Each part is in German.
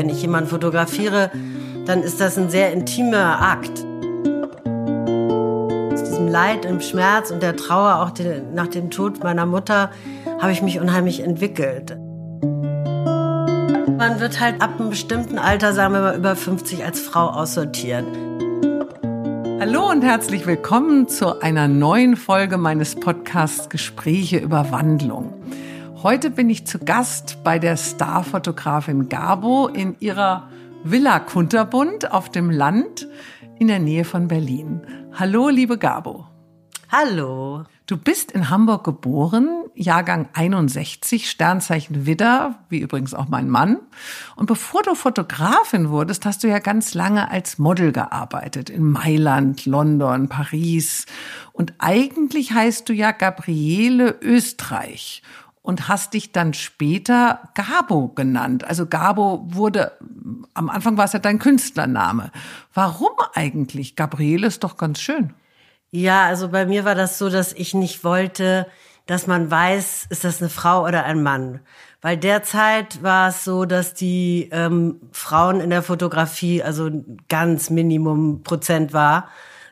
wenn ich jemanden fotografiere, dann ist das ein sehr intimer Akt. Aus diesem Leid und Schmerz und der Trauer auch nach dem Tod meiner Mutter habe ich mich unheimlich entwickelt. Man wird halt ab einem bestimmten Alter, sagen wir mal über 50, als Frau aussortiert. Hallo und herzlich willkommen zu einer neuen Folge meines Podcasts Gespräche über Wandlung. Heute bin ich zu Gast bei der Starfotografin Gabo in ihrer Villa Kunterbund auf dem Land in der Nähe von Berlin. Hallo, liebe Gabo. Hallo. Du bist in Hamburg geboren, Jahrgang 61, Sternzeichen Widder, wie übrigens auch mein Mann. Und bevor du Fotografin wurdest, hast du ja ganz lange als Model gearbeitet. In Mailand, London, Paris. Und eigentlich heißt du ja Gabriele Österreich und hast dich dann später Gabo genannt. Also Gabo wurde, am Anfang war es ja dein Künstlername. Warum eigentlich? Gabriele ist doch ganz schön. Ja, also bei mir war das so, dass ich nicht wollte, dass man weiß, ist das eine Frau oder ein Mann. Weil derzeit war es so, dass die ähm, Frauen in der Fotografie also ganz Minimum Prozent war.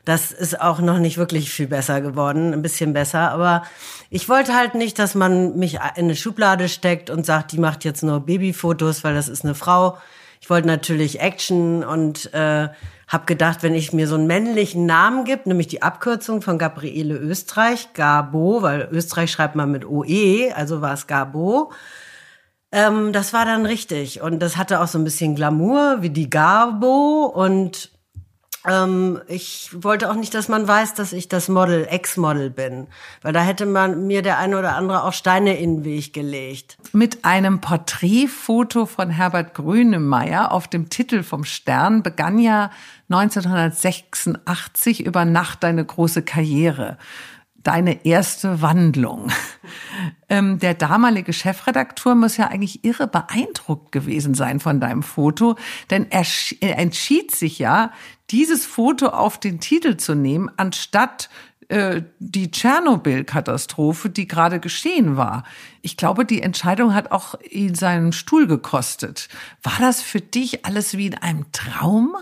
Das ist auch noch nicht wirklich viel besser geworden, ein bisschen besser. Aber ich wollte halt nicht, dass man mich in eine Schublade steckt und sagt, die macht jetzt nur Babyfotos, weil das ist eine Frau. Ich wollte natürlich Action und äh, habe gedacht, wenn ich mir so einen männlichen Namen gibt, nämlich die Abkürzung von Gabriele Österreich, Gabo, weil Österreich schreibt man mit OE, also war es Gabo. Ähm, das war dann richtig und das hatte auch so ein bisschen Glamour wie die Gabo und ähm, ich wollte auch nicht, dass man weiß, dass ich das Model, Ex-Model bin. Weil da hätte man mir der eine oder andere auch Steine in den Weg gelegt. Mit einem Porträtfoto von Herbert Grönemeyer auf dem Titel vom Stern begann ja 1986 über Nacht deine große Karriere deine erste Wandlung. Ähm, der damalige Chefredakteur muss ja eigentlich irre beeindruckt gewesen sein von deinem Foto, denn er, entschied sich ja, dieses Foto auf den Titel zu nehmen, anstatt äh, die Tschernobyl-Katastrophe, die gerade geschehen war. Ich glaube, die Entscheidung hat auch ihn seinen Stuhl gekostet. War das für dich alles wie in einem Traum?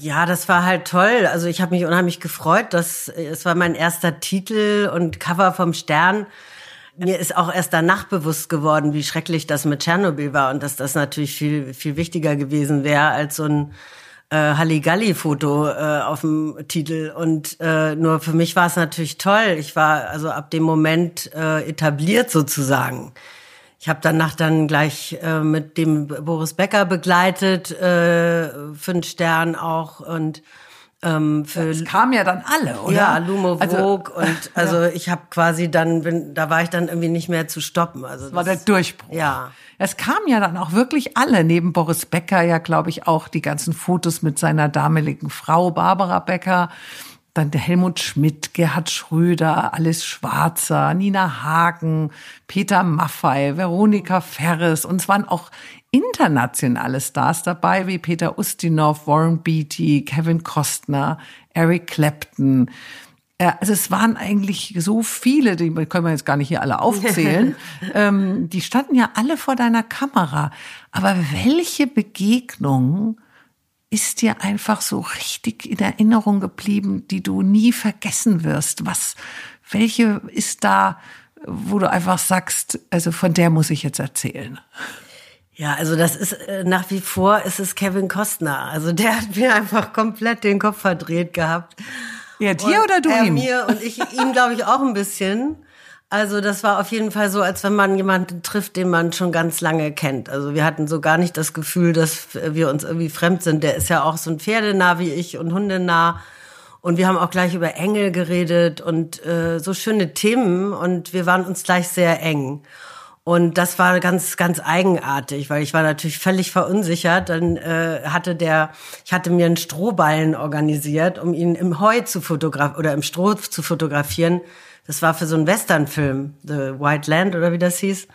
Ja, das war halt toll. Also ich habe mich unheimlich gefreut, dass es war mein erster Titel und Cover vom Stern. Mir ist auch erst danach bewusst geworden, wie schrecklich das mit Tschernobyl war und dass das natürlich viel viel wichtiger gewesen wäre als so ein äh, Halligalli-Foto äh, auf dem Titel. Und äh, nur für mich war es natürlich toll. Ich war also ab dem Moment äh, etabliert sozusagen. Ich habe danach dann gleich äh, mit dem Boris Becker begleitet, äh, den Stern auch und ähm, für das kamen ja dann alle, oder? Ja, Lumo also, Vogue und also ja. ich habe quasi dann, bin, da war ich dann irgendwie nicht mehr zu stoppen. Also das war der Durchbruch. Ja. Es kamen ja dann auch wirklich alle, neben Boris Becker ja, glaube ich, auch die ganzen Fotos mit seiner damaligen Frau Barbara Becker dann der Helmut Schmidt, Gerhard Schröder, Alice Schwarzer, Nina Hagen, Peter Maffei, Veronika Ferres und es waren auch internationale Stars dabei, wie Peter Ustinov, Warren Beatty, Kevin Costner, Eric Clapton. Also es waren eigentlich so viele, die können wir jetzt gar nicht hier alle aufzählen. ähm, die standen ja alle vor deiner Kamera. Aber welche Begegnungen ist dir einfach so richtig in Erinnerung geblieben, die du nie vergessen wirst? Was, welche ist da, wo du einfach sagst, also von der muss ich jetzt erzählen? Ja, also das ist äh, nach wie vor ist es Kevin Costner. Also der hat mir einfach komplett den Kopf verdreht gehabt. Ja, dir und oder du er ihm? Mir und ich ihm glaube ich auch ein bisschen. Also das war auf jeden Fall so, als wenn man jemanden trifft, den man schon ganz lange kennt. Also wir hatten so gar nicht das Gefühl, dass wir uns irgendwie fremd sind. Der ist ja auch so ein Pferdenah wie ich und Hundenah. Und wir haben auch gleich über Engel geredet und äh, so schöne Themen und wir waren uns gleich sehr eng. Und das war ganz, ganz eigenartig, weil ich war natürlich völlig verunsichert. Dann äh, hatte der, ich hatte mir einen Strohballen organisiert, um ihn im Heu zu fotografieren oder im Stroh zu fotografieren das war für so einen Westernfilm, The White Land oder wie das hieß.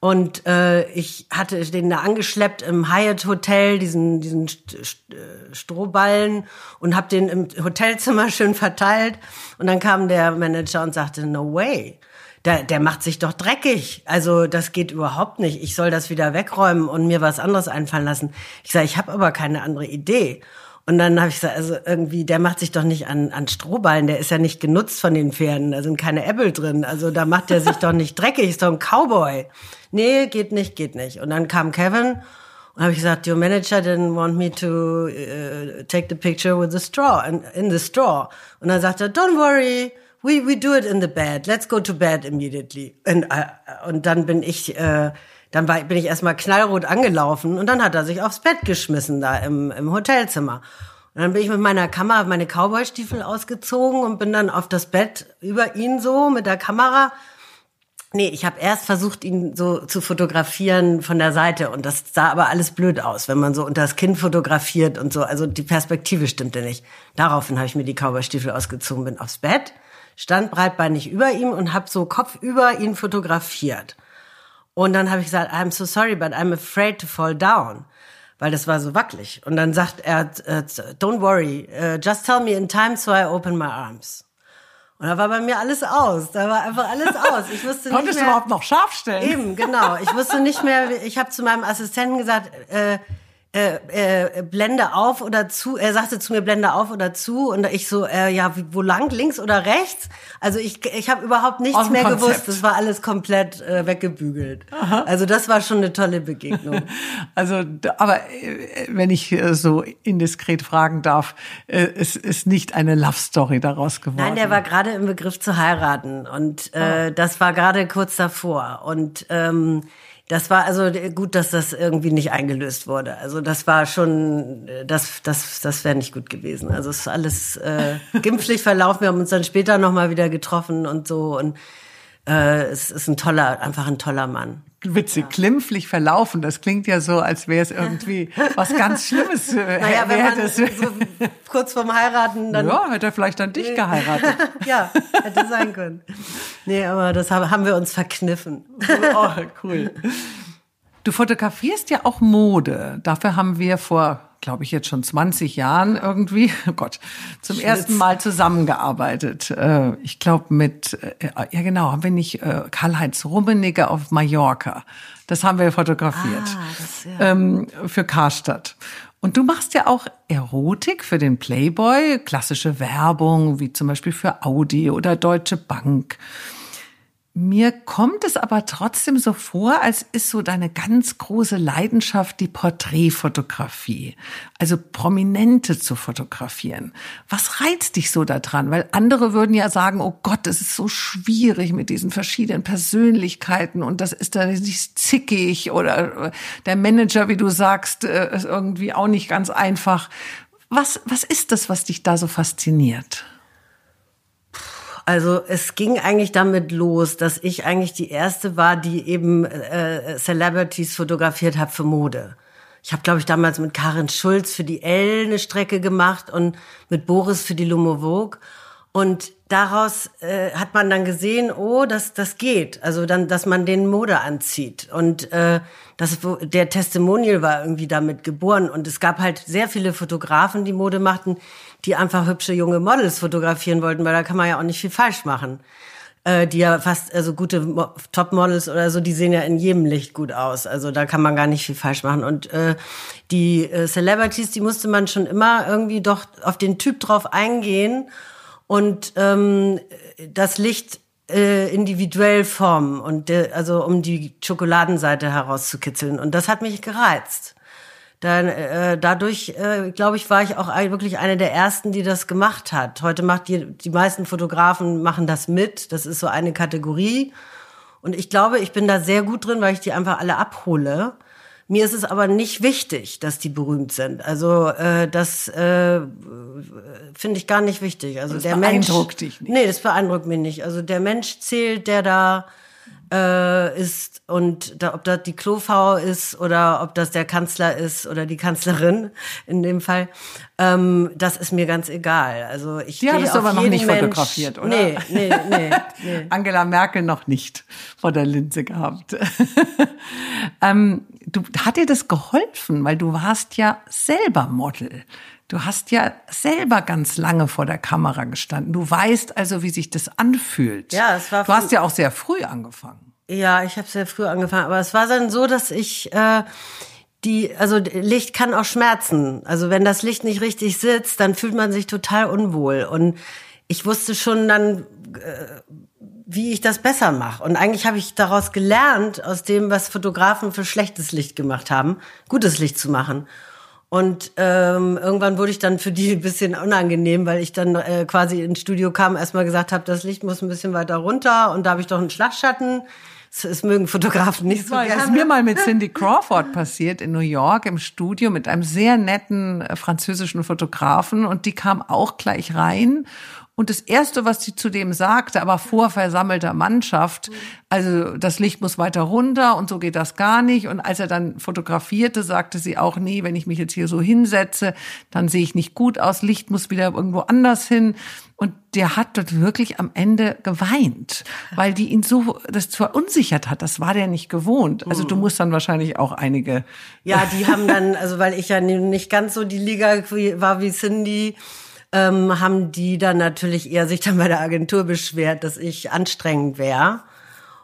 Und äh, ich hatte den da angeschleppt im Hyatt Hotel, diesen, diesen äh, Strohballen und habe den im Hotelzimmer schön verteilt. Und dann kam der Manager und sagte, no way der, der macht sich doch dreckig. Also das geht überhaupt nicht. Ich soll das wieder wegräumen und mir was anderes einfallen lassen. Ich sage, ich habe aber keine andere Idee. Und dann habe ich gesagt, also irgendwie, der macht sich doch nicht an, an Strohballen, der ist ja nicht genutzt von den Pferden, da sind keine Äppel drin. Also da macht der sich doch nicht dreckig, ist doch ein Cowboy. Nee, geht nicht, geht nicht. Und dann kam Kevin und habe ich gesagt, your manager didn't want me to uh, take the picture with the straw, in, in the straw. Und dann sagt er, don't worry, we, we do it in the bed, let's go to bed immediately. Und, uh, und dann bin ich... Uh, dann war, bin ich erstmal knallrot angelaufen und dann hat er sich aufs Bett geschmissen da im, im Hotelzimmer. Und dann bin ich mit meiner Kamera meine Cowboystiefel ausgezogen und bin dann auf das Bett über ihn so mit der Kamera. Nee, ich habe erst versucht, ihn so zu fotografieren von der Seite und das sah aber alles blöd aus, wenn man so unter das Kinn fotografiert und so. Also die Perspektive stimmte nicht. Daraufhin habe ich mir die Cowboystiefel ausgezogen, bin aufs Bett, stand breitbeinig über ihm und habe so kopfüber ihn fotografiert. Und dann habe ich gesagt, I'm so sorry, but I'm afraid to fall down. Weil das war so wackelig. Und dann sagt er, äh, don't worry, uh, just tell me in time so I open my arms. Und da war bei mir alles aus. Da war einfach alles aus. Ich wusste nicht Konntest mehr, du überhaupt noch scharf stellen? Eben, genau. Ich wusste nicht mehr, ich habe zu meinem Assistenten gesagt, äh, äh, äh, Blende auf oder zu. Er sagte zu mir, Blende auf oder zu. Und ich so, äh, ja, wo lang, links oder rechts? Also ich, ich habe überhaupt nichts mehr Konzept. gewusst. Das war alles komplett äh, weggebügelt. Aha. Also das war schon eine tolle Begegnung. Also, aber äh, wenn ich äh, so indiskret fragen darf, äh, es ist nicht eine Love Story daraus geworden. Nein, der war gerade im Begriff zu heiraten und äh, oh. das war gerade kurz davor. Und ähm, das war also gut, dass das irgendwie nicht eingelöst wurde. Also das war schon, das, das, das wäre nicht gut gewesen. Also es ist alles äh, gimpflich verlaufen. Wir haben uns dann später nochmal wieder getroffen und so. Und äh, es ist ein toller, einfach ein toller Mann witzig, ja. klimpflich verlaufen. Das klingt ja so, als wäre es irgendwie was ganz Schlimmes. Äh, naja, wenn man so kurz vorm Heiraten dann. Ja, hätte er vielleicht dann dich geheiratet. ja, hätte sein können. Nee, aber das haben wir uns verkniffen. oh, cool. Du fotografierst ja auch Mode. Dafür haben wir vor glaube ich, jetzt schon 20 Jahren irgendwie, oh Gott, zum Schlitz. ersten Mal zusammengearbeitet. Äh, ich glaube mit, äh, ja genau, haben wir nicht äh, Karl-Heinz Rummenigge auf Mallorca. Das haben wir fotografiert ah, das, ja. ähm, für Karstadt. Und du machst ja auch Erotik für den Playboy, klassische Werbung, wie zum Beispiel für Audi oder Deutsche Bank. Mir kommt es aber trotzdem so vor, als ist so deine ganz große Leidenschaft die Porträtfotografie, also Prominente zu fotografieren. Was reizt dich so daran? Weil andere würden ja sagen, oh Gott, es ist so schwierig mit diesen verschiedenen Persönlichkeiten und das ist da nicht zickig oder der Manager, wie du sagst, äh, ist irgendwie auch nicht ganz einfach. Was, was ist das, was dich da so fasziniert? Also es ging eigentlich damit los, dass ich eigentlich die erste war, die eben äh, Celebrities fotografiert hat für Mode. Ich habe, glaube ich, damals mit Karin Schulz für die L eine Strecke gemacht und mit Boris für die Lumo Vogue. Und daraus äh, hat man dann gesehen, oh, das, das geht. Also dann, dass man den Mode anzieht. Und äh, das, der Testimonial war irgendwie damit geboren. Und es gab halt sehr viele Fotografen, die Mode machten, die einfach hübsche junge Models fotografieren wollten, weil da kann man ja auch nicht viel falsch machen. Äh, die ja fast, also gute Topmodels oder so, die sehen ja in jedem Licht gut aus. Also da kann man gar nicht viel falsch machen. Und äh, die äh, Celebrities, die musste man schon immer irgendwie doch auf den Typ drauf eingehen und ähm, das Licht äh, individuell formen und äh, also um die Schokoladenseite herauszukitzeln. Und das hat mich gereizt. Dann äh, dadurch, äh, glaube ich, war ich auch wirklich eine der ersten, die das gemacht hat. Heute macht die die meisten Fotografen machen das mit. Das ist so eine Kategorie. Und ich glaube, ich bin da sehr gut drin, weil ich die einfach alle abhole. Mir ist es aber nicht wichtig, dass die berühmt sind. Also äh, das äh, finde ich gar nicht wichtig. Also das der beeindruckt Mensch, dich nicht. Nee, das beeindruckt mich nicht. Also der Mensch zählt, der da äh, ist und da, ob das die Klofrau ist oder ob das der Kanzler ist oder die Kanzlerin in dem Fall, ähm, das ist mir ganz egal. Also ich Die hattest du aber noch nicht Mensch, fotografiert, oder? Nee, nee, nee, nee. Angela Merkel noch nicht vor der Linse gehabt. ähm, du, hat dir das geholfen, weil du warst ja selber Model. Du hast ja selber ganz lange vor der Kamera gestanden. Du weißt also, wie sich das anfühlt. Ja, es war. Du hast ja auch sehr früh angefangen. Ja, ich habe sehr früh angefangen, aber es war dann so, dass ich äh, die, also Licht kann auch schmerzen. Also wenn das Licht nicht richtig sitzt, dann fühlt man sich total unwohl. Und ich wusste schon dann, äh, wie ich das besser mache. Und eigentlich habe ich daraus gelernt, aus dem, was Fotografen für schlechtes Licht gemacht haben, gutes Licht zu machen. Und ähm, irgendwann wurde ich dann für die ein bisschen unangenehm, weil ich dann äh, quasi ins Studio kam, erstmal gesagt habe, das Licht muss ein bisschen weiter runter und da habe ich doch einen Schlagschatten. Es mögen Fotografen nicht so gerne. Das ist mir mal mit Cindy Crawford passiert in New York im Studio mit einem sehr netten äh, französischen Fotografen und die kam auch gleich rein und das Erste, was sie zu dem sagte, aber vor versammelter Mannschaft, also das Licht muss weiter runter und so geht das gar nicht. Und als er dann fotografierte, sagte sie auch, nee, wenn ich mich jetzt hier so hinsetze, dann sehe ich nicht gut aus, Licht muss wieder irgendwo anders hin. Und der hat dort wirklich am Ende geweint, weil die ihn so, das verunsichert hat. Das war der nicht gewohnt. Also du musst dann wahrscheinlich auch einige. Ja, die haben dann, also weil ich ja nicht ganz so die Liga war wie Cindy, ähm, haben die dann natürlich eher sich dann bei der Agentur beschwert, dass ich anstrengend wäre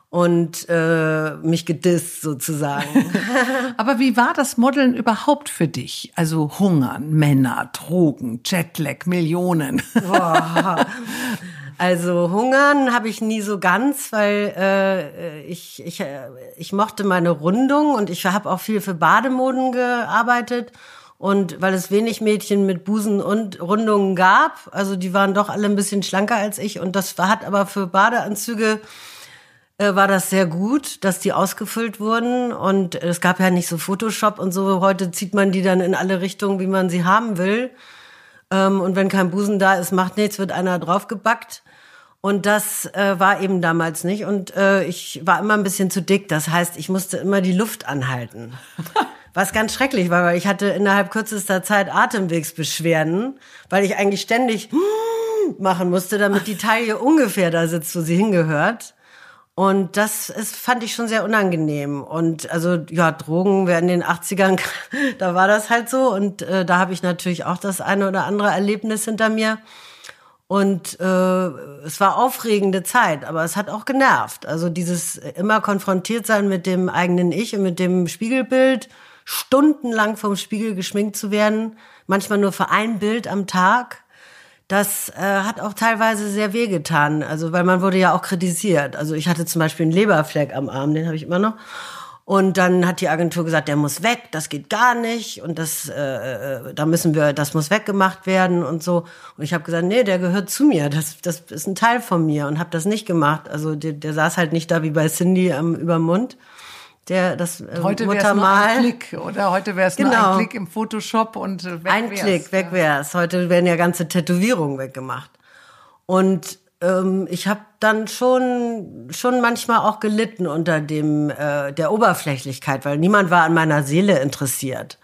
und äh, mich gedisst sozusagen. Aber wie war das Modeln überhaupt für dich? Also Hungern, Männer, Drogen, Jetlag, Millionen. Boah. Also Hungern habe ich nie so ganz, weil äh, ich, ich, äh, ich mochte meine Rundung und ich habe auch viel für Bademoden gearbeitet und weil es wenig Mädchen mit Busen und Rundungen gab, also die waren doch alle ein bisschen schlanker als ich. Und das hat aber für Badeanzüge äh, war das sehr gut, dass die ausgefüllt wurden. Und es gab ja nicht so Photoshop und so. Heute zieht man die dann in alle Richtungen, wie man sie haben will. Ähm, und wenn kein Busen da ist, macht nichts, wird einer draufgebackt. Und das äh, war eben damals nicht. Und äh, ich war immer ein bisschen zu dick. Das heißt, ich musste immer die Luft anhalten. Was ganz schrecklich war, weil ich hatte innerhalb kürzester Zeit Atemwegsbeschwerden, weil ich eigentlich ständig machen musste, damit die Taille ungefähr da sitzt, wo sie hingehört. Und das ist, fand ich schon sehr unangenehm. Und also ja, Drogen in den 80ern, da war das halt so. Und äh, da habe ich natürlich auch das eine oder andere Erlebnis hinter mir. Und äh, es war aufregende Zeit, aber es hat auch genervt. Also dieses immer konfrontiert sein mit dem eigenen Ich und mit dem Spiegelbild stundenlang vom Spiegel geschminkt zu werden, manchmal nur für ein Bild am Tag. Das äh, hat auch teilweise sehr wehgetan, also weil man wurde ja auch kritisiert. Also ich hatte zum Beispiel einen Leberfleck am Arm, den habe ich immer noch. Und dann hat die Agentur gesagt, der muss weg, das geht gar nicht und das, äh, äh da müssen wir, das muss weggemacht werden und so. Und ich habe gesagt, nee, der gehört zu mir, das, das ist ein Teil von mir und habe das nicht gemacht. Also der, der saß halt nicht da wie bei Cindy am Übermund der das äh, heute Muttermal. Nur ein Klick, oder heute wäre es genau. nur ein Klick im Photoshop und äh, weg Ein wär's. Klick, weg wär's. Heute werden ja ganze Tätowierungen weggemacht. Und ähm, ich habe dann schon schon manchmal auch gelitten unter dem äh, der Oberflächlichkeit, weil niemand war an meiner Seele interessiert.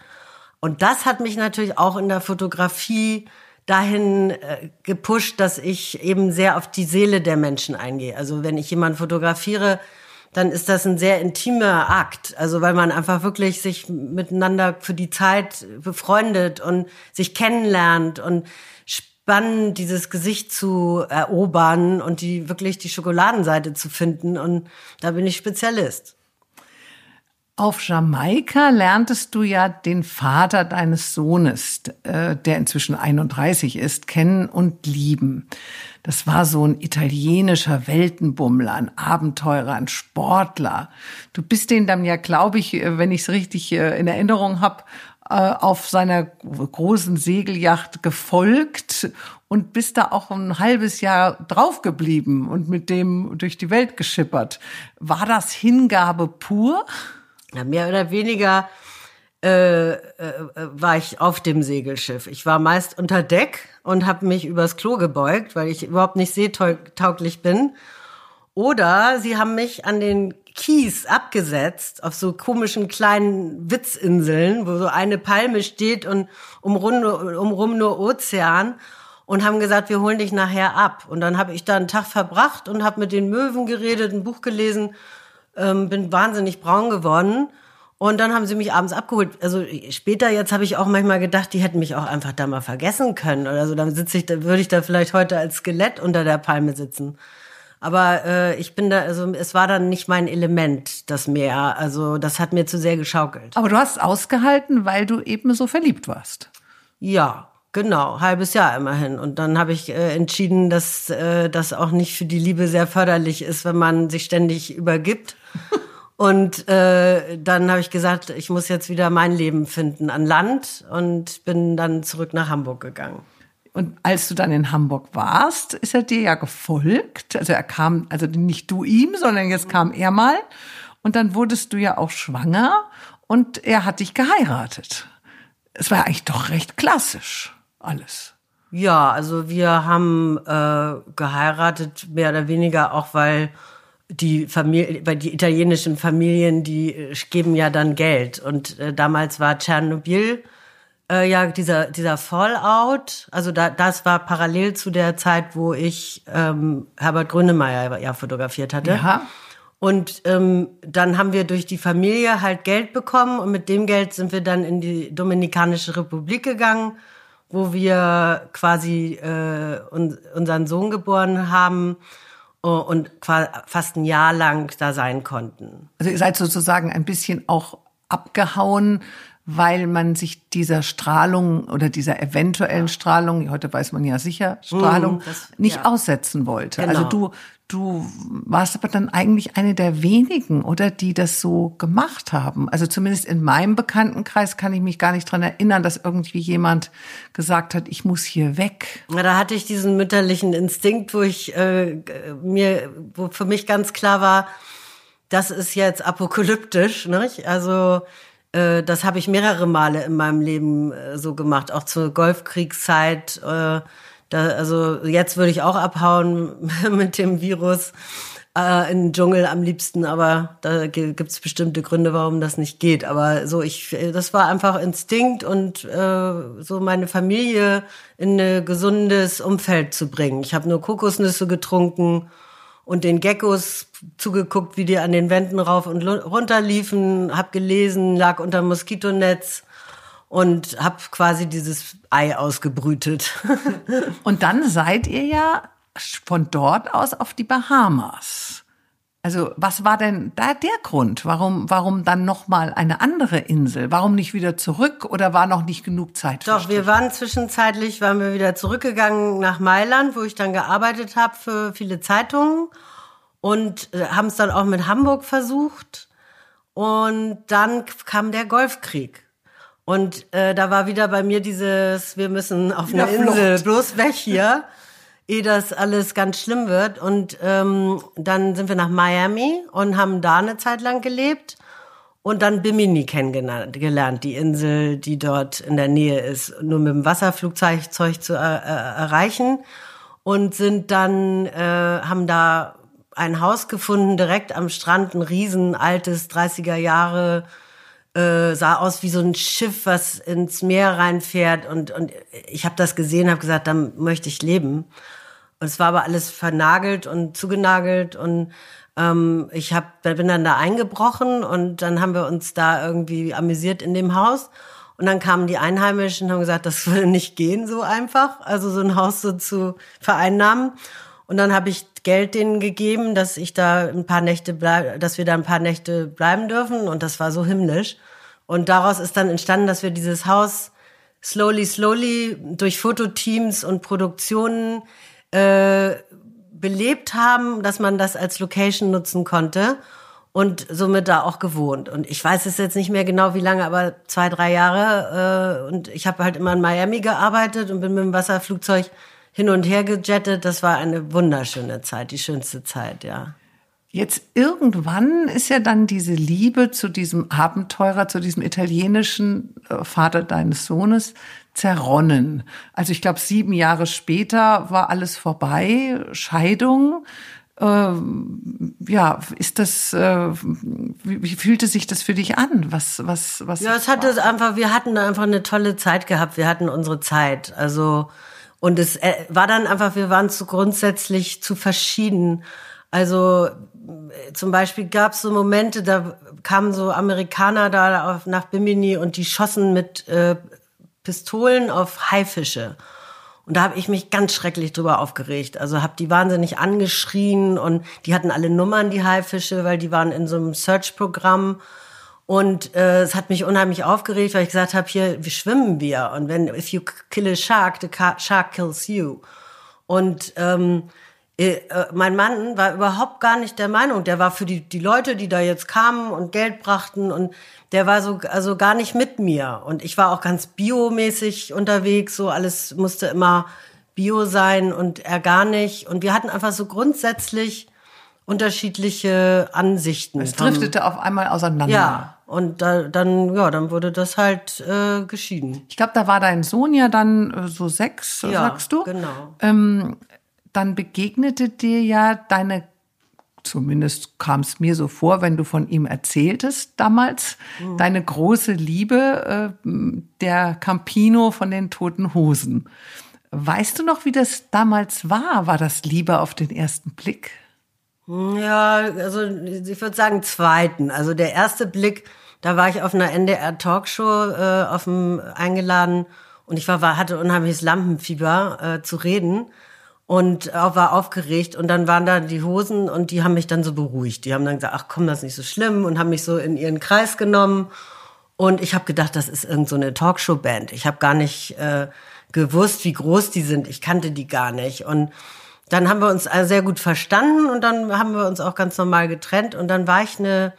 Und das hat mich natürlich auch in der Fotografie dahin äh, gepusht, dass ich eben sehr auf die Seele der Menschen eingehe. Also wenn ich jemanden fotografiere, dann ist das ein sehr intimer Akt. Also weil man einfach wirklich sich miteinander für die Zeit befreundet und sich kennenlernt und spannend dieses Gesicht zu erobern und die wirklich die Schokoladenseite zu finden. Und da bin ich Spezialist. Auf Jamaika lerntest du ja den Vater deines Sohnes, äh, der inzwischen 31 ist, kennen und lieben. Das war so ein italienischer Weltenbummler, ein Abenteurer, ein Sportler. Du bist den dann ja, glaube ich, äh, wenn ich es richtig äh, in Erinnerung habe, auf seiner großen Segelyacht gefolgt und bist da auch ein halbes Jahr draufgeblieben und mit dem durch die Welt geschippert. War das Hingabe pur? Ja, mehr oder weniger äh, äh, war ich auf dem Segelschiff. Ich war meist unter Deck und habe mich übers Klo gebeugt, weil ich überhaupt nicht seetauglich bin. Oder sie haben mich an den Kies abgesetzt auf so komischen kleinen Witzinseln, wo so eine Palme steht und umrum nur Ozean und haben gesagt, wir holen dich nachher ab. Und dann habe ich da einen Tag verbracht und habe mit den Möwen geredet, ein Buch gelesen ähm, bin wahnsinnig braun geworden Und dann haben sie mich abends abgeholt. Also später jetzt habe ich auch manchmal gedacht, die hätten mich auch einfach da mal vergessen können oder so. Dann sitze ich, da würde ich da vielleicht heute als Skelett unter der Palme sitzen. Aber äh, ich bin da, also es war dann nicht mein Element, das Meer. Also das hat mir zu sehr geschaukelt. Aber du hast ausgehalten, weil du eben so verliebt warst. Ja, genau, halbes Jahr immerhin. Und dann habe ich äh, entschieden, dass äh, das auch nicht für die Liebe sehr förderlich ist, wenn man sich ständig übergibt. Und äh, dann habe ich gesagt, ich muss jetzt wieder mein Leben finden an Land und bin dann zurück nach Hamburg gegangen. Und als du dann in Hamburg warst, ist er dir ja gefolgt. Also er kam, also nicht du ihm, sondern jetzt kam er mal. Und dann wurdest du ja auch schwanger und er hat dich geheiratet. Es war eigentlich doch recht klassisch alles. Ja, also wir haben äh, geheiratet, mehr oder weniger auch, weil die Familie, bei die italienischen Familien, die äh, geben ja dann Geld. Und äh, damals war Tschernobyl äh, ja dieser dieser Fallout. Also da, das war parallel zu der Zeit, wo ich ähm, Herbert Grönemeyer ja fotografiert hatte. Ja. Und ähm, dann haben wir durch die Familie halt Geld bekommen und mit dem Geld sind wir dann in die Dominikanische Republik gegangen, wo wir quasi äh, un unseren Sohn geboren haben und fast ein Jahr lang da sein konnten. Also ihr seid sozusagen ein bisschen auch abgehauen, weil man sich dieser Strahlung oder dieser eventuellen Strahlung, heute weiß man ja sicher, Strahlung, mm, das, nicht ja. aussetzen wollte. Also genau. Also du, du warst aber dann eigentlich eine der wenigen, oder die das so gemacht haben. Also zumindest in meinem Bekanntenkreis kann ich mich gar nicht dran erinnern, dass irgendwie jemand gesagt hat, ich muss hier weg. Ja, da hatte ich diesen mütterlichen Instinkt, wo ich äh, mir, wo für mich ganz klar war, das ist jetzt apokalyptisch, nicht? Also äh, das habe ich mehrere Male in meinem Leben äh, so gemacht, auch zur Golfkriegszeit. Äh, da, also jetzt würde ich auch abhauen mit dem Virus äh, in den Dschungel am liebsten, aber da gibt es bestimmte Gründe, warum das nicht geht. Aber so ich, das war einfach Instinkt und äh, so meine Familie in ein gesundes Umfeld zu bringen. Ich habe nur Kokosnüsse getrunken und den Geckos zugeguckt, wie die an den Wänden rauf und runter liefen, hab gelesen, lag unter Moskitonetz und hab quasi dieses Ei ausgebrütet. und dann seid ihr ja von dort aus auf die Bahamas. Also was war denn da der Grund? Warum, warum dann noch mal eine andere Insel? Warum nicht wieder zurück oder war noch nicht genug Zeit? Doch, wir waren zwischenzeitlich, waren wir wieder zurückgegangen nach Mailand, wo ich dann gearbeitet habe für viele Zeitungen und äh, haben es dann auch mit Hamburg versucht. Und dann kam der Golfkrieg. Und äh, da war wieder bei mir dieses, wir müssen auf eine Insel, bloß weg hier ehe das alles ganz schlimm wird. Und ähm, dann sind wir nach Miami und haben da eine Zeit lang gelebt und dann Bimini kennengelernt, die Insel, die dort in der Nähe ist, nur mit dem Wasserflugzeug zu äh, äh, erreichen und sind dann äh, haben da ein Haus gefunden direkt am Strand, ein riesen altes 30er Jahre äh, sah aus wie so ein Schiff, was ins Meer reinfährt und und ich habe das gesehen, habe gesagt, da möchte ich leben. Und es war aber alles vernagelt und zugenagelt und ähm, ich hab, bin dann da eingebrochen und dann haben wir uns da irgendwie amüsiert in dem Haus. Und dann kamen die Einheimischen und haben gesagt, das würde nicht gehen so einfach, also so ein Haus so zu vereinnahmen. Und dann habe ich Geld denen gegeben, dass ich da ein paar Nächte bleib, dass wir da ein paar Nächte bleiben dürfen. Und das war so himmlisch. Und daraus ist dann entstanden, dass wir dieses Haus slowly, slowly durch Fototeams und Produktionen äh, belebt haben, dass man das als Location nutzen konnte und somit da auch gewohnt. Und ich weiß es jetzt nicht mehr genau, wie lange, aber zwei, drei Jahre. Äh, und ich habe halt immer in Miami gearbeitet und bin mit dem Wasserflugzeug hin und her gejettet. Das war eine wunderschöne Zeit, die schönste Zeit, ja. Jetzt irgendwann ist ja dann diese Liebe zu diesem Abenteurer, zu diesem italienischen äh, Vater deines Sohnes zerronnen. Also ich glaube, sieben Jahre später war alles vorbei, Scheidung. Ähm, ja, ist das, äh, wie, wie fühlte sich das für dich an? Was, was, was? Ja, es hatte einfach, wir hatten einfach eine tolle Zeit gehabt. Wir hatten unsere Zeit. Also, und es äh, war dann einfach, wir waren zu grundsätzlich zu verschieden Also äh, zum Beispiel gab es so Momente, da kamen so Amerikaner da auf, nach Bimini und die schossen mit äh, Pistolen auf Haifische. Und da habe ich mich ganz schrecklich drüber aufgeregt. Also habe die wahnsinnig angeschrien und die hatten alle Nummern, die Haifische, weil die waren in so einem Search-Programm. Und äh, es hat mich unheimlich aufgeregt, weil ich gesagt habe, hier, wie schwimmen wir? Und wenn, if you kill a shark, the shark kills you. Und ähm, äh, äh, mein Mann war überhaupt gar nicht der Meinung. Der war für die, die Leute, die da jetzt kamen und Geld brachten und der war so, also gar nicht mit mir. Und ich war auch ganz biomäßig unterwegs, so alles musste immer Bio sein und er gar nicht. Und wir hatten einfach so grundsätzlich unterschiedliche Ansichten. Es driftete auf einmal auseinander. Ja, und da, dann, ja, dann wurde das halt äh, geschieden. Ich glaube, da war dein Sohn ja dann äh, so sechs, ja, sagst du? Genau. Ähm, dann begegnete dir ja deine, zumindest kam es mir so vor, wenn du von ihm erzähltest damals, mhm. deine große Liebe, äh, der Campino von den Toten Hosen. Weißt du noch, wie das damals war? War das Liebe auf den ersten Blick? Ja, also ich würde sagen zweiten. Also der erste Blick, da war ich auf einer NDR Talkshow äh, auf dem eingeladen und ich war, war hatte unheimliches Lampenfieber äh, zu reden und auch war aufgeregt und dann waren da die Hosen und die haben mich dann so beruhigt. Die haben dann gesagt, ach komm, das ist nicht so schlimm und haben mich so in ihren Kreis genommen und ich habe gedacht, das ist irgend so eine Talkshow Band. Ich habe gar nicht äh, gewusst, wie groß die sind. Ich kannte die gar nicht und dann haben wir uns sehr gut verstanden und dann haben wir uns auch ganz normal getrennt und dann war ich eine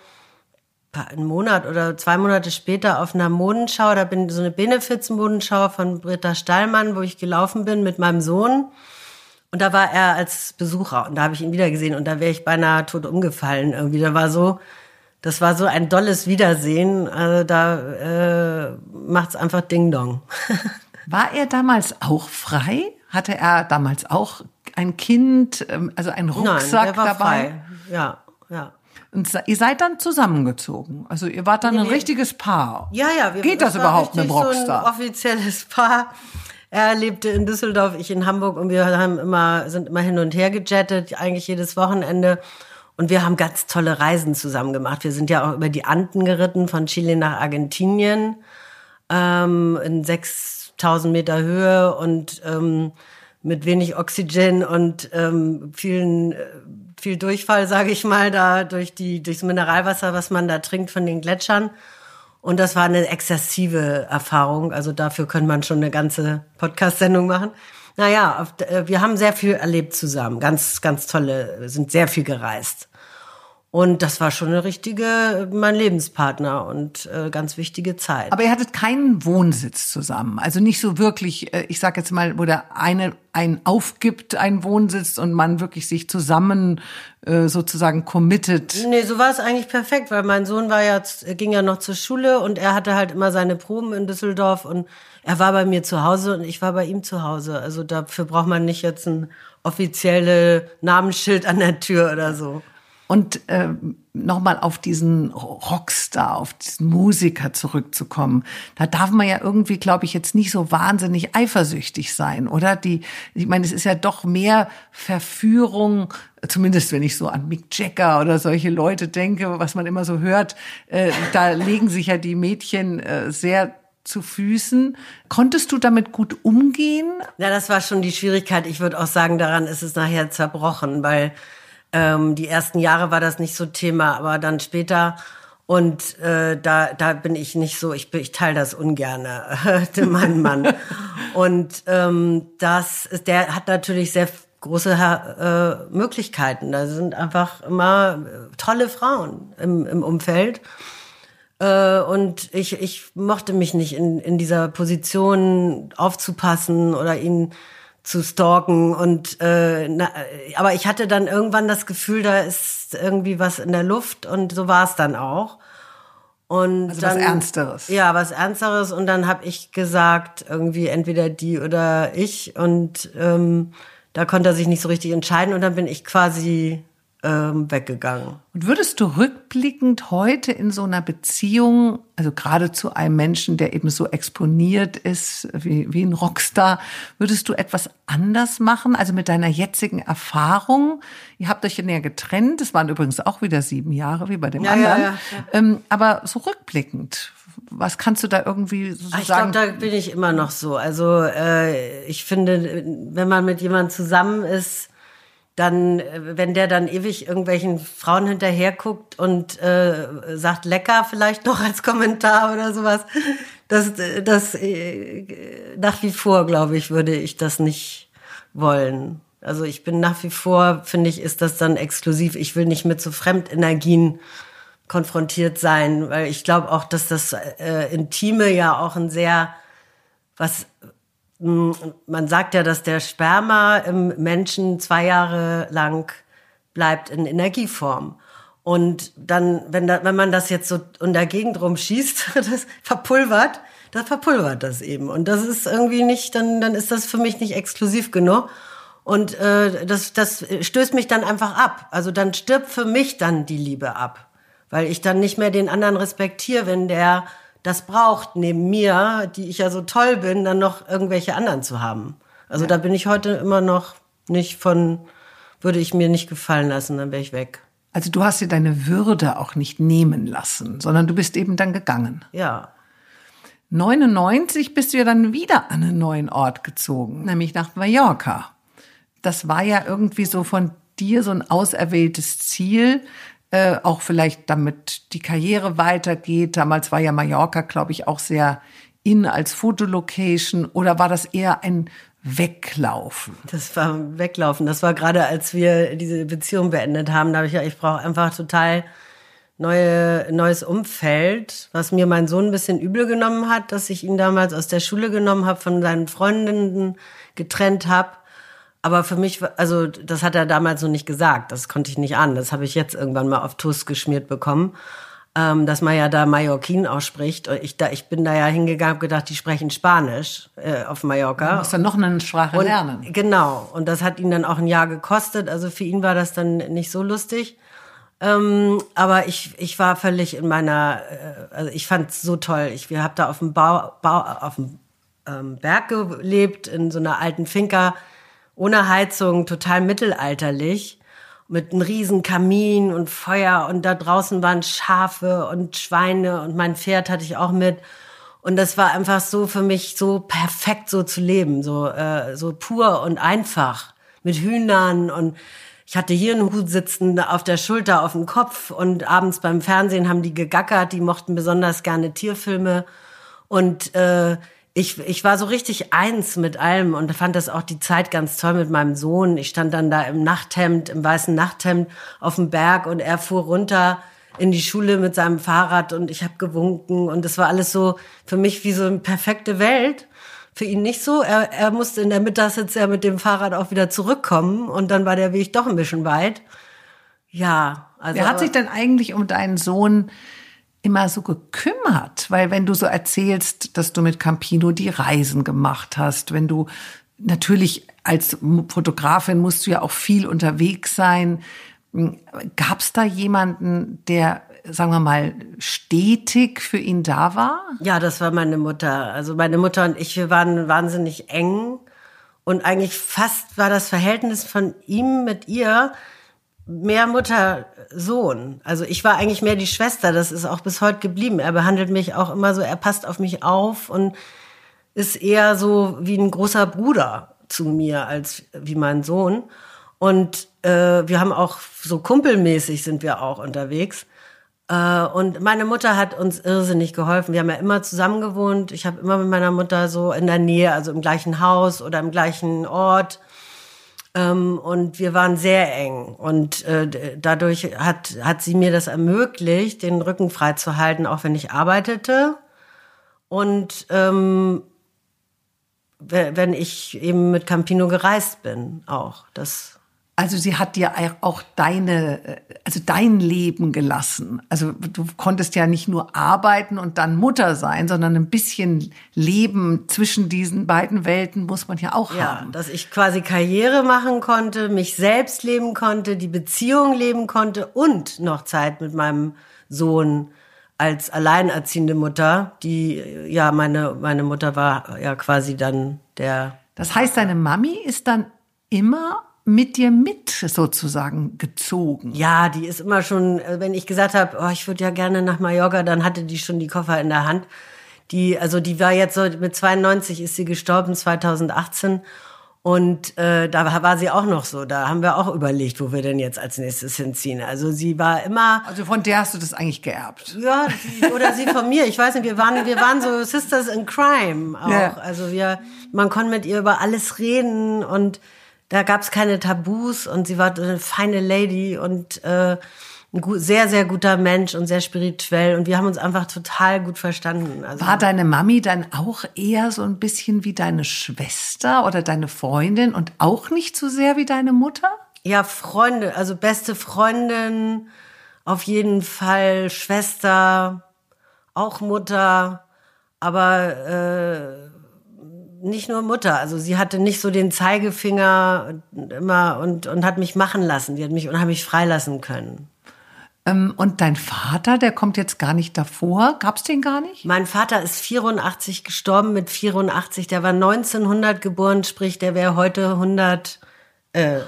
einen Monat oder zwei Monate später auf einer Modenschau, da bin so eine Benefits-Modenschau von Britta Stallmann, wo ich gelaufen bin mit meinem Sohn. Und da war er als Besucher und da habe ich ihn wieder gesehen und da wäre ich beinahe tot umgefallen irgendwie. Da war so, das war so ein dolles Wiedersehen. Also da äh, macht's einfach Ding Dong. War er damals auch frei? Hatte er damals auch ein Kind, ähm, also einen Rucksack Nein, der war dabei? Frei. Ja, ja. Und ihr seid dann zusammengezogen. Also ihr wart dann Nee, ein wir- richtiges Paar. Ja, ja. Wir, Geht das war überhaupt mit dem Rockstar? So ein offizielles Paar. Er lebte in Düsseldorf, ich in Hamburg und wir haben immer, sind immer hin und her gejettet, eigentlich jedes Wochenende. Und wir haben ganz tolle Reisen zusammen gemacht. Wir sind ja auch über die Anden geritten, von Chile nach Argentinien, ähm, in 6000 Meter Höhe und ähm, mit wenig Oxygen und ähm, vielen, äh, viel Durchfall, sage ich mal, da durch die durchs Mineralwasser, was man da trinkt von den Gletschern. Und das war eine exzessive Erfahrung. Also dafür könnte man schon eine ganze Podcast-Sendung machen. Naja, äh, wir haben sehr viel erlebt zusammen. Ganz, ganz tolle, sind sehr viel gereist. Und das war schon eine richtige, mein Lebenspartner und äh, ganz wichtige Zeit. Aber ihr hattet keinen Wohnsitz zusammen. Also nicht so wirklich, äh, ich sag jetzt mal, wo der eine einen aufgibt, einen Wohnsitz und man wirklich sich zusammen äh, sozusagen committet. Nee, so war es eigentlich perfekt, weil mein Sohn war ja, ging ja noch zur Schule und er hatte halt immer seine Proben in Düsseldorf und er war bei mir zu Hause und ich war bei ihm zu Hause. Also dafür braucht man nicht jetzt ein offizielle Namensschild an der Tür oder so. Und äh, nochmal auf diesen Rockstar, auf diesen Musiker zurückzukommen, da darf man ja irgendwie, glaube ich, jetzt nicht so wahnsinnig eifersüchtig sein, oder? Die, ich meine, es ist ja doch mehr Verführung, zumindest wenn ich so an Mick Jagger oder solche Leute denke, was man immer so hört, äh, da legen sich ja die Mädchen äh, sehr zu Füßen. Konntest du damit gut umgehen? Ja, das war schon die Schwierigkeit. Ich würde auch sagen, daran ist es nachher zerbrochen, weil ähm, die ersten Jahre war das nicht so Thema, aber dann später und äh, da da bin ich nicht so, ich ich teile das ungerne, äh, mein Mann. Und ähm, das der hat natürlich sehr große äh, Möglichkeiten. Da sind einfach immer äh, tolle Frauen im, im Umfeld. Äh, und ich, ich mochte mich nicht in, in dieser Position aufzupassen oder ihn zu stalken und äh, na, aber ich hatte dann irgendwann das Gefühl, da ist irgendwie was in der Luft und so war es dann auch. Und Also was dann, Ernsteres. Ja, was Ernsteres und dann habe ich gesagt, irgendwie entweder die oder ich und ähm, da konnte er sich nicht so richtig entscheiden und dann bin ich quasi ähm, weggegangen. Und würdest du rückblickend heute in so einer Beziehung, also gerade zu einem Menschen, der eben so exponiert ist wie, wie ein Rockstar, würdest du etwas anders machen? Also mit deiner jetzigen Erfahrung? Ihr habt euch ja näher getrennt. Es waren übrigens auch wieder sieben Jahre, wie bei dem Ja, anderen. ja, ja, Ähm, aber so rückblickend, was kannst du da irgendwie so Ah, Ich sagen? glaube, da bin ich immer noch so. Also äh, ich finde, wenn man mit jemandem zusammen ist, dann, äh, wenn der dann ewig irgendwelchen Frauen hinterher guckt und äh, sagt lecker vielleicht noch als Kommentar oder sowas, das, das äh, nach wie vor, glaube ich, würde ich das nicht wollen. Also ich bin nach wie vor, finde ich, ist das dann exklusiv. Ich will nicht mit so Fremdenergien konfrontiert sein, weil ich glaube auch, dass das äh, Intime ja auch ein sehr, was man sagt ja, dass der Sperma im Menschen zwei Jahre lang bleibt in Energieform. Und dann, wenn, da, wenn man das jetzt so in der Gegend rumschießt, das verpulvert, das verpulvert das eben. Und das ist irgendwie nicht, dann, dann ist das für mich nicht exklusiv genug. Und äh, das, das stößt mich dann einfach ab. Also dann stirbt für mich dann die Liebe ab. Weil ich dann nicht mehr den anderen respektiere, wenn der das braucht, neben mir, die ich ja so toll bin, dann noch irgendwelche anderen zu haben. Also da bin ich heute immer noch nicht von, würde ich mir nicht gefallen lassen, dann wäre ich weg. Also du hast dir deine Würde auch nicht nehmen lassen, sondern du bist eben dann gegangen. Ja. 99 bist du ja dann wieder an einen neuen Ort gezogen, nämlich nach Mallorca. Das war ja irgendwie so von dir so ein auserwähltes Ziel, äh, auch vielleicht damit die Karriere weitergeht. Damals war ja Mallorca, glaube ich, auch sehr in als Fotolocation oder war das eher ein Weglaufen? Das war weglaufen. Das war gerade, als wir diese Beziehung beendet haben. Da habe ich ja, ich brauche einfach total neue, neues Umfeld, was mir mein Sohn ein bisschen übel genommen hat, dass ich ihn damals aus der Schule genommen habe, von seinen Freundinnen getrennt habe. Aber für mich, also das hat er damals noch nicht gesagt. Das konnte ich nicht an. Das habe ich jetzt irgendwann mal auf Toast geschmiert bekommen, ähm, dass man ja da Mallorquin ausspricht. Und ich, da, ich bin da ja hingegangen, hab gedacht, die sprechen Spanisch äh, auf Mallorca. Du musst dann noch eine Sprache Und, lernen. Genau. Und das hat ihn dann auch ein Jahr gekostet. Also für ihn war das dann nicht so lustig. Ähm, aber ich, ich war völlig in meiner, äh, also ich fand es so toll. Ich, wir haben da auf dem Bau, Bau auf dem ähm, Berg gelebt, in so einer alten Finca, ohne Heizung, total mittelalterlich, mit einem riesen Kamin und Feuer und da draußen waren Schafe und Schweine und mein Pferd hatte ich auch mit. Und das war einfach so für mich so perfekt so zu leben, so, äh, so pur und einfach mit Hühnern und ich hatte hier einen Hut sitzen auf der Schulter, auf dem Kopf und abends beim Fernsehen haben die gegackert, die mochten besonders gerne Tierfilme und äh, ich, ich war so richtig eins mit allem und fand das auch die Zeit ganz toll mit meinem Sohn. Ich stand dann da im Nachthemd, im weißen Nachthemd auf dem Berg und er fuhr runter in die Schule mit seinem Fahrrad und ich habe gewunken und es war alles so für mich wie so eine perfekte Welt. Für ihn nicht so. Er, er musste in der Mittagssitze ja mit dem Fahrrad auch wieder zurückkommen und dann war der Weg doch ein bisschen weit. Ja, also. Wer hat sich denn eigentlich um deinen Sohn immer so gekümmert? Weil wenn du so erzählst, dass du mit Campino die Reisen gemacht hast, wenn du natürlich als Fotografin musst du ja auch viel unterwegs sein. Gab es da jemanden, der, sagen wir mal, stetig für ihn da war? Ja, das war meine Mutter. Also meine Mutter und ich, wir waren wahnsinnig eng. Und eigentlich fast war das Verhältnis von ihm mit ihr mehr Mutter-Sohn. Also ich war eigentlich mehr die Schwester. Das ist auch bis heute geblieben. Er behandelt mich auch immer so, er passt auf mich auf und ist eher so wie ein großer Bruder zu mir als wie mein Sohn. Und äh, wir haben auch so kumpelmäßig sind wir auch unterwegs. Äh, und meine Mutter hat uns irrsinnig geholfen. Wir haben ja immer zusammen gewohnt. Ich habe immer mit meiner Mutter so in der Nähe, also im gleichen Haus oder im gleichen Ort. Ähm, und wir waren sehr eng. Und äh, dadurch hat, hat sie mir das ermöglicht, den Rücken frei zu halten, auch wenn ich arbeitete. Und ähm, wenn ich eben mit Campino gereist bin, auch. Das Also sie hat dir auch deine, äh, also dein Leben gelassen. Also du konntest ja nicht nur arbeiten und dann Mutter sein, sondern ein bisschen Leben zwischen diesen beiden Welten muss man ja auch ja, haben. dass ich quasi Karriere machen konnte, mich selbst leben konnte, die Beziehung leben konnte und noch Zeit mit meinem Sohn als alleinerziehende Mutter, die ja meine meine Mutter war ja quasi dann der. Das heißt, deine Mami ist dann immer mit dir mit sozusagen gezogen? Ja, die ist immer schon, äh, wenn ich gesagt habe, oh, ich würde ja gerne nach Mallorca, dann hatte die schon die Koffer in der Hand. Die, also die war jetzt so mit 92 ist sie gestorben, 2018. Und äh, da war sie auch noch so. Da haben wir auch überlegt, wo wir denn jetzt als nächstes hinziehen. Also sie war immer. Also von der hast du das eigentlich geerbt? Ja, oder sie von mir. Ich weiß nicht. Wir waren, wir waren so Sisters in Crime auch. Ja. Also wir, man konnte mit ihr über alles reden und da gab es keine Tabus und sie war eine feine Lady und äh, ein gut, sehr, sehr guter Mensch und sehr spirituell und wir haben uns einfach total gut verstanden. Also war deine Mami dann auch eher so ein bisschen wie deine Schwester oder deine Freundin und auch nicht so sehr wie deine Mutter? Ja, Freunde, also beste Freundin, auf jeden Fall Schwester, auch Mutter, aber äh, nicht nur Mutter, also sie hatte nicht so den Zeigefinger immer und, und hat mich machen lassen. Die hat mich unheimlich freilassen können. Ähm, und dein Vater, der kommt jetzt gar nicht davor. Gab's den gar nicht? Mein Vater ist 84 gestorben mit 84. Der war 1900 geboren, sprich, der wäre heute 100, äh,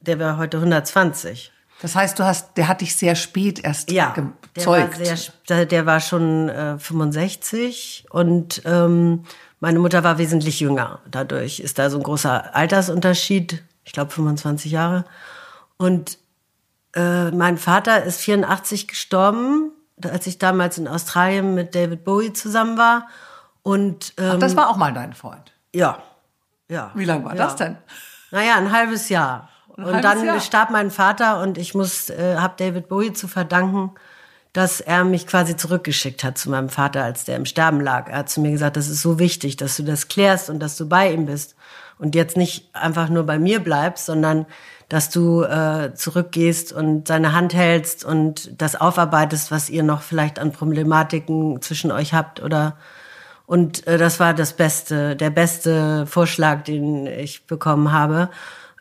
der wäre heute 120. Das heißt, du hast, der hat dich sehr spät erst ja, gezeugt. Der war, sehr, der war schon äh, 65 und ähm, meine Mutter war wesentlich jünger. Dadurch ist da so ein großer Altersunterschied. Ich glaube 25 Jahre. Und äh, mein Vater ist 84 gestorben, als ich damals in Australien mit David Bowie zusammen war. Und ähm, Ach, das war auch mal dein Freund. Ja, ja. Wie lange war ja. das denn? Naja, ein halbes Jahr. Ein und halbes dann Jahr. starb mein Vater und ich muss, äh, habe David Bowie zu verdanken, dass er mich quasi zurückgeschickt hat zu meinem Vater, als der im Sterben lag. Er hat zu mir gesagt, das ist so wichtig, dass du das klärst und dass du bei ihm bist und jetzt nicht einfach nur bei mir bleibst, sondern dass du äh, zurückgehst und seine Hand hältst und das aufarbeitest, was ihr noch vielleicht an Problematiken zwischen euch habt oder und äh, das war das beste, der beste Vorschlag, den ich bekommen habe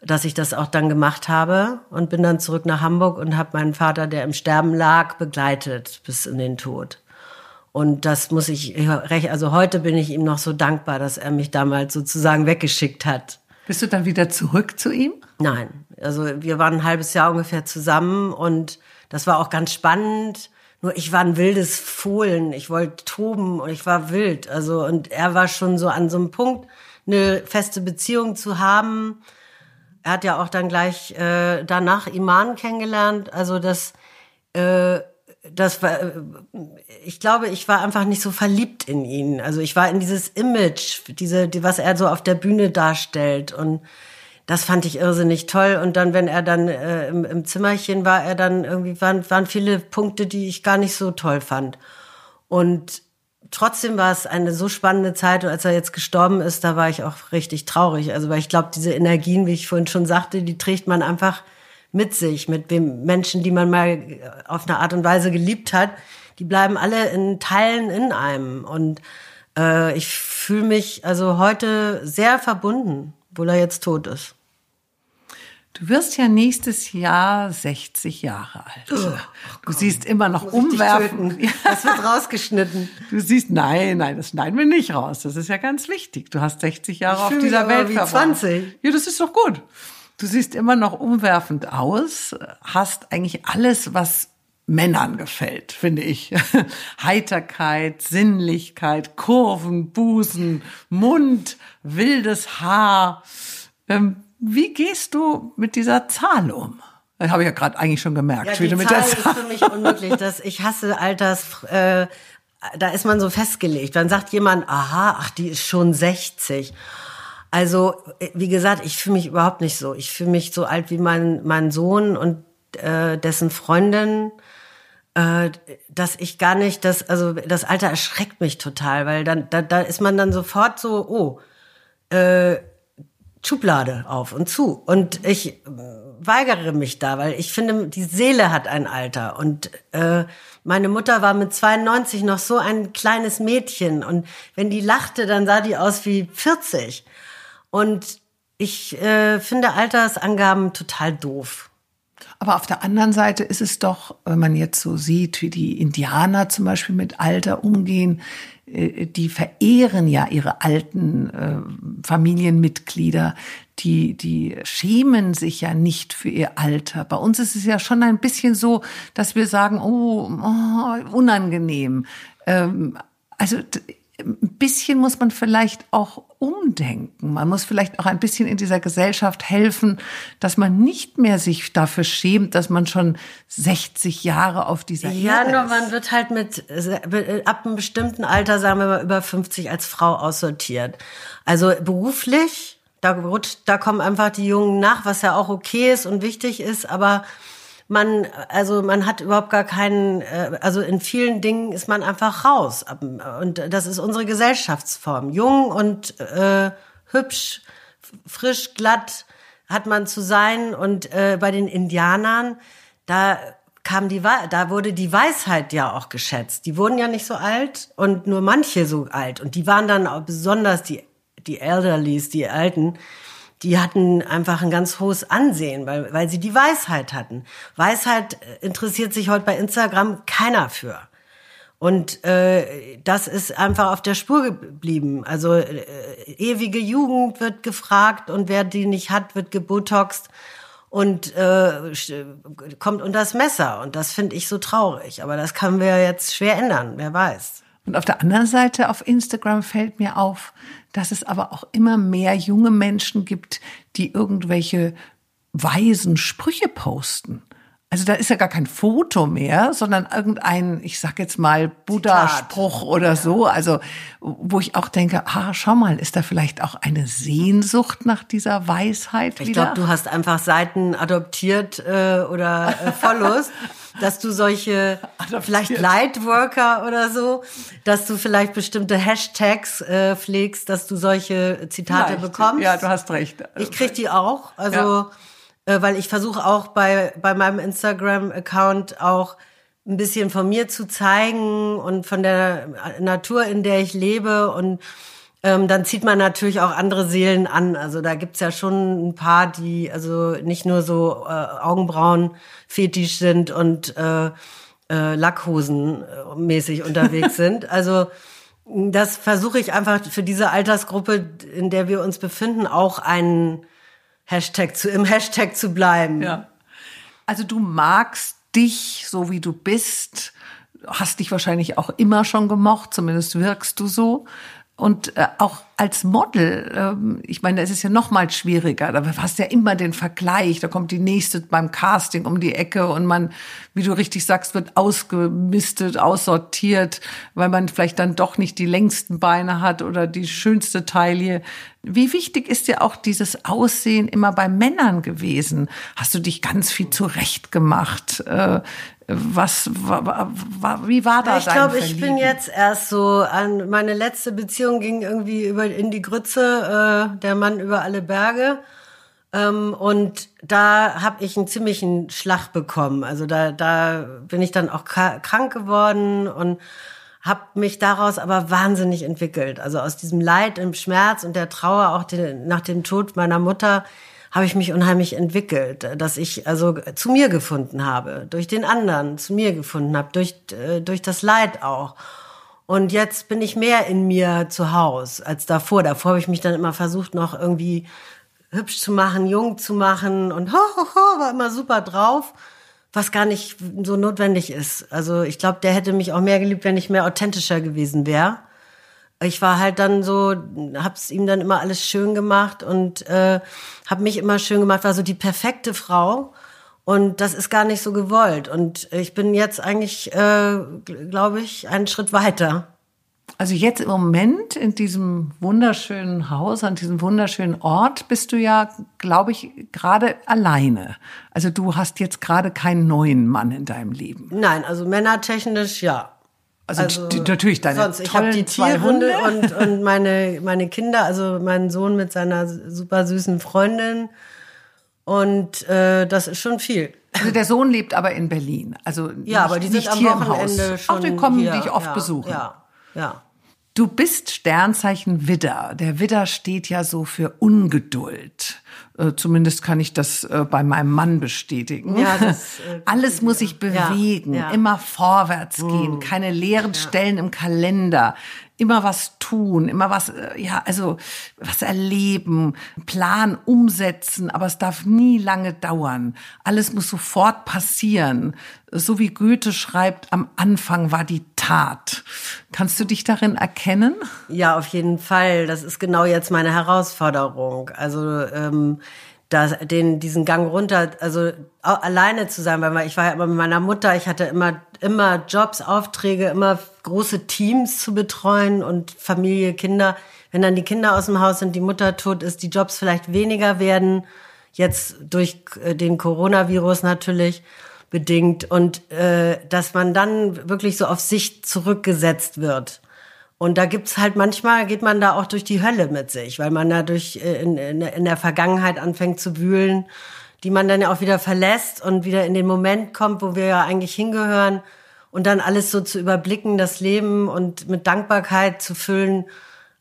dass ich das auch dann gemacht habe und bin dann zurück nach Hamburg und habe meinen Vater, der im Sterben lag, begleitet bis in den Tod. Und das muss ich, also heute bin ich ihm noch so dankbar, dass er mich damals sozusagen weggeschickt hat. Bist du dann wieder zurück zu ihm? Nein, also wir waren ein halbes Jahr ungefähr zusammen und das war auch ganz spannend. Nur ich war ein wildes Fohlen, ich wollte toben und ich war wild. Also und er war schon so an so einem Punkt, eine feste Beziehung zu haben, er hat ja auch dann gleich äh, danach Iman kennengelernt. Also das, äh, das war, äh, ich glaube, ich war einfach nicht so verliebt in ihn. Also ich war in dieses Image, diese, die, was er so auf der Bühne darstellt und das fand ich irrsinnig toll. Und dann, wenn er dann äh, im, im Zimmerchen war, er dann irgendwie waren, waren viele Punkte, die ich gar nicht so toll fand. Und trotzdem war es eine so spannende Zeit und als er jetzt gestorben ist, da war ich auch richtig traurig. Also weil ich glaube, diese Energien, wie ich vorhin schon sagte, die trägt man einfach mit sich, mit Menschen, die man mal auf eine Art und Weise geliebt hat, die bleiben alle in Teilen in einem. Und äh, ich fühle mich also heute sehr verbunden, obwohl er jetzt tot ist. Du wirst ja nächstes Jahr 60 Jahre alt. Oh, du siehst immer noch umwerfend. Das wird rausgeschnitten. Du siehst, nein, nein, das schneiden wir nicht raus. Das ist ja ganz wichtig. Du hast 60 Jahre ich auf dieser Welt verbracht. 20. Ja, das ist doch gut. Du siehst immer noch umwerfend aus, hast eigentlich alles, was Männern gefällt, finde ich. Heiterkeit, Sinnlichkeit, Kurven, Busen, Mund, wildes Haar. Ähm, wie gehst du mit dieser Zahl um? Das habe ich ja gerade eigentlich schon gemerkt. Ja, die Zahl, Zahl ist für mich unmöglich. Dass ich hasse Alters. Äh, da ist man so festgelegt. Dann sagt jemand, aha, ach, die ist schon 60. Also, wie gesagt, ich fühle mich überhaupt nicht so. Ich fühle mich so alt wie mein, mein Sohn und äh, dessen Freundin, äh, dass ich gar nicht, das, also das Alter erschreckt mich total, weil dann da, da ist man dann sofort so, oh, äh, Schublade auf und zu. Und ich äh, weigere mich da, weil ich finde, die Seele hat ein Alter. Und äh, meine Mutter war mit 92 noch so ein kleines Mädchen. Und wenn die lachte, dann sah die aus wie 40. Und ich äh, finde Altersangaben total doof. Aber auf der anderen Seite ist es doch, wenn man jetzt so sieht, wie die Indianer zum Beispiel mit Alter umgehen, die verehren ja ihre alten äh, Familienmitglieder, die, die schämen sich ja nicht für ihr Alter. Bei uns ist es ja schon ein bisschen so, dass wir sagen, oh, oh unangenehm. Ähm, also ein bisschen muss man vielleicht auch umdenken. Man muss vielleicht auch ein bisschen in dieser Gesellschaft helfen, dass man nicht mehr sich dafür schämt, dass man schon 60 Jahre auf dieser ja, Erde nur ist. man wird halt mit ab einem bestimmten Alter, sagen wir mal über 50 als Frau aussortiert. Also beruflich, da rutscht, da kommen einfach die Jungen nach, was ja auch okay ist und wichtig ist, aber man, also man hat überhaupt gar keinen, äh, also in vielen Dingen ist man einfach raus. Und das ist unsere Gesellschaftsform. Jung und äh, hübsch, frisch, glatt hat man zu sein. Und äh, bei den Indianern, da kam die, da wurde die Weisheit ja auch geschätzt. Die wurden ja nicht so alt und nur manche so alt. Und die waren dann auch besonders die, die Elderlies, die Alten, die hatten einfach ein ganz hohes Ansehen, weil, weil sie die Weisheit hatten. Weisheit interessiert sich heute bei Instagram keiner für. Und äh, das ist einfach auf der Spur geblieben. Also äh, ewige Jugend wird gefragt und wer die nicht hat, wird gebotoxt und äh, kommt unter das Messer. Und das finde ich so traurig. Aber das können wir jetzt schwer ändern, wer weiß. Und auf der anderen Seite auf Instagram fällt mir auf, dass es aber auch immer mehr junge Menschen gibt, die irgendwelche weisen Sprüche posten. Also da ist ja gar kein Foto mehr, sondern irgendein, ich sag jetzt mal, Buddha-Spruch oder ja. so. Also, wo ich auch denke, ah, schau mal, ist da vielleicht auch eine Sehnsucht nach dieser Weisheit ich wieder? Ich glaube, du hast einfach Seiten adoptiert äh, oder äh, Follows. dass du solche, Adaptiert. vielleicht Lightworker oder so, dass du vielleicht bestimmte Hashtags äh, pflegst, dass du solche Zitate vielleicht. bekommst. Ja, du hast recht. Ich krieg die auch, also ja. Äh, weil ich versuche auch bei bei meinem Instagram-Account auch ein bisschen von mir zu zeigen und von der Natur, in der ich lebe und ähm, dann zieht man natürlich auch andere Seelen an. Also da gibt's ja schon ein paar, die also nicht nur so äh, Augenbrauen fetisch sind und äh, äh, Lackhosen äh, mäßig unterwegs sind. Also das versuche ich einfach für diese Altersgruppe, in der wir uns befinden, auch einen Hashtag zu, im Hashtag zu bleiben. Ja. Also du magst dich so wie du bist, hast dich wahrscheinlich auch immer schon gemocht, zumindest wirkst du so. Und äh, auch als Model, ähm, ich meine, es ist ja noch mal schwieriger. Da hast du ja immer den Vergleich. Da kommt die nächste beim Casting um die Ecke und man, wie du richtig sagst, wird ausgemistet, aussortiert, weil man vielleicht dann doch nicht die längsten Beine hat oder die schönste Taille. Wie wichtig ist dir auch dieses Aussehen immer bei Männern gewesen? Hast du dich ganz viel zurecht gemacht? Äh, was, wie war da Ich glaube, ich bin jetzt erst so an meine letzte Beziehung ging irgendwie über in die Grütze, äh, der Mann über alle Berge. Ähm, und da habe ich einen ziemlichen Schlag bekommen. Also da, da bin ich dann auch krank geworden und habe mich daraus aber wahnsinnig entwickelt. Also aus diesem Leid, im Schmerz und der Trauer auch den, nach dem Tod meiner Mutter habe ich mich unheimlich entwickelt, dass ich also zu mir gefunden habe, durch den anderen zu mir gefunden habe, durch, äh, durch das Leid auch. Und jetzt bin ich mehr in mir zu Hause als davor. Davor habe ich mich dann immer versucht, noch irgendwie hübsch zu machen, jung zu machen und ho, ho, ho, war immer super drauf, was gar nicht so notwendig ist. Also ich glaube, der hätte mich auch mehr geliebt, wenn ich mehr authentischer gewesen wäre ich war halt dann so, hab's ihm dann immer alles schön gemacht und äh, hab mich immer schön gemacht, war so die perfekte Frau. Und das ist gar nicht so gewollt. Und ich bin jetzt eigentlich, äh, glaube ich, einen Schritt weiter. Also jetzt im Moment in diesem wunderschönen Haus, an diesem wunderschönen Ort, bist du ja, glaube ich, gerade alleine. Also du hast jetzt gerade keinen neuen Mann in deinem Leben. Nein, also männertechnisch ja. Also, also die, natürlich deine sonst, ich habe die Tierhunde und, und meine, meine Kinder, also mein Sohn mit seiner super süßen Freundin. Und äh, das ist schon viel. Also der Sohn lebt aber in Berlin. Also ja, aber die sind am Wochenende schon. Auch die kommen hier, dich oft ja, besuchen. Ja, ja. Du bist Sternzeichen Widder. Der Widder steht ja so für Ungeduld. Äh, zumindest kann ich das äh, bei meinem Mann bestätigen. Ja, das, äh, Alles muss sich bewegen, ja, ja. immer vorwärts gehen, mm. keine leeren Stellen im Kalender immer was tun, immer was, äh, ja, also was erleben, Plan umsetzen, aber es darf nie lange dauern. Alles muss sofort passieren. So wie Goethe schreibt, am Anfang war die Tat. Kannst du dich darin erkennen? Ja, auf jeden Fall. Das ist genau jetzt meine Herausforderung. Also ähm, da den diesen Gang runter, also alleine zu sein, weil ich war ja immer mit meiner Mutter, ich hatte immer immer Jobs, Aufträge, immer große Teams zu betreuen und Familie, Kinder. Wenn dann die Kinder aus dem Haus sind, die Mutter tot ist, die Jobs vielleicht weniger werden, jetzt durch äh, den Coronavirus natürlich bedingt und äh, dass man dann wirklich so auf sich zurückgesetzt wird. Und da gibt's halt manchmal, geht man da auch durch die Hölle mit sich, weil man da durch äh, in, in, in der Vergangenheit anfängt zu wühlen, die man dann ja auch wieder verlässt und wieder in den Moment kommt, wo wir ja eigentlich hingehören und dann alles so zu überblicken, das Leben und mit Dankbarkeit zu füllen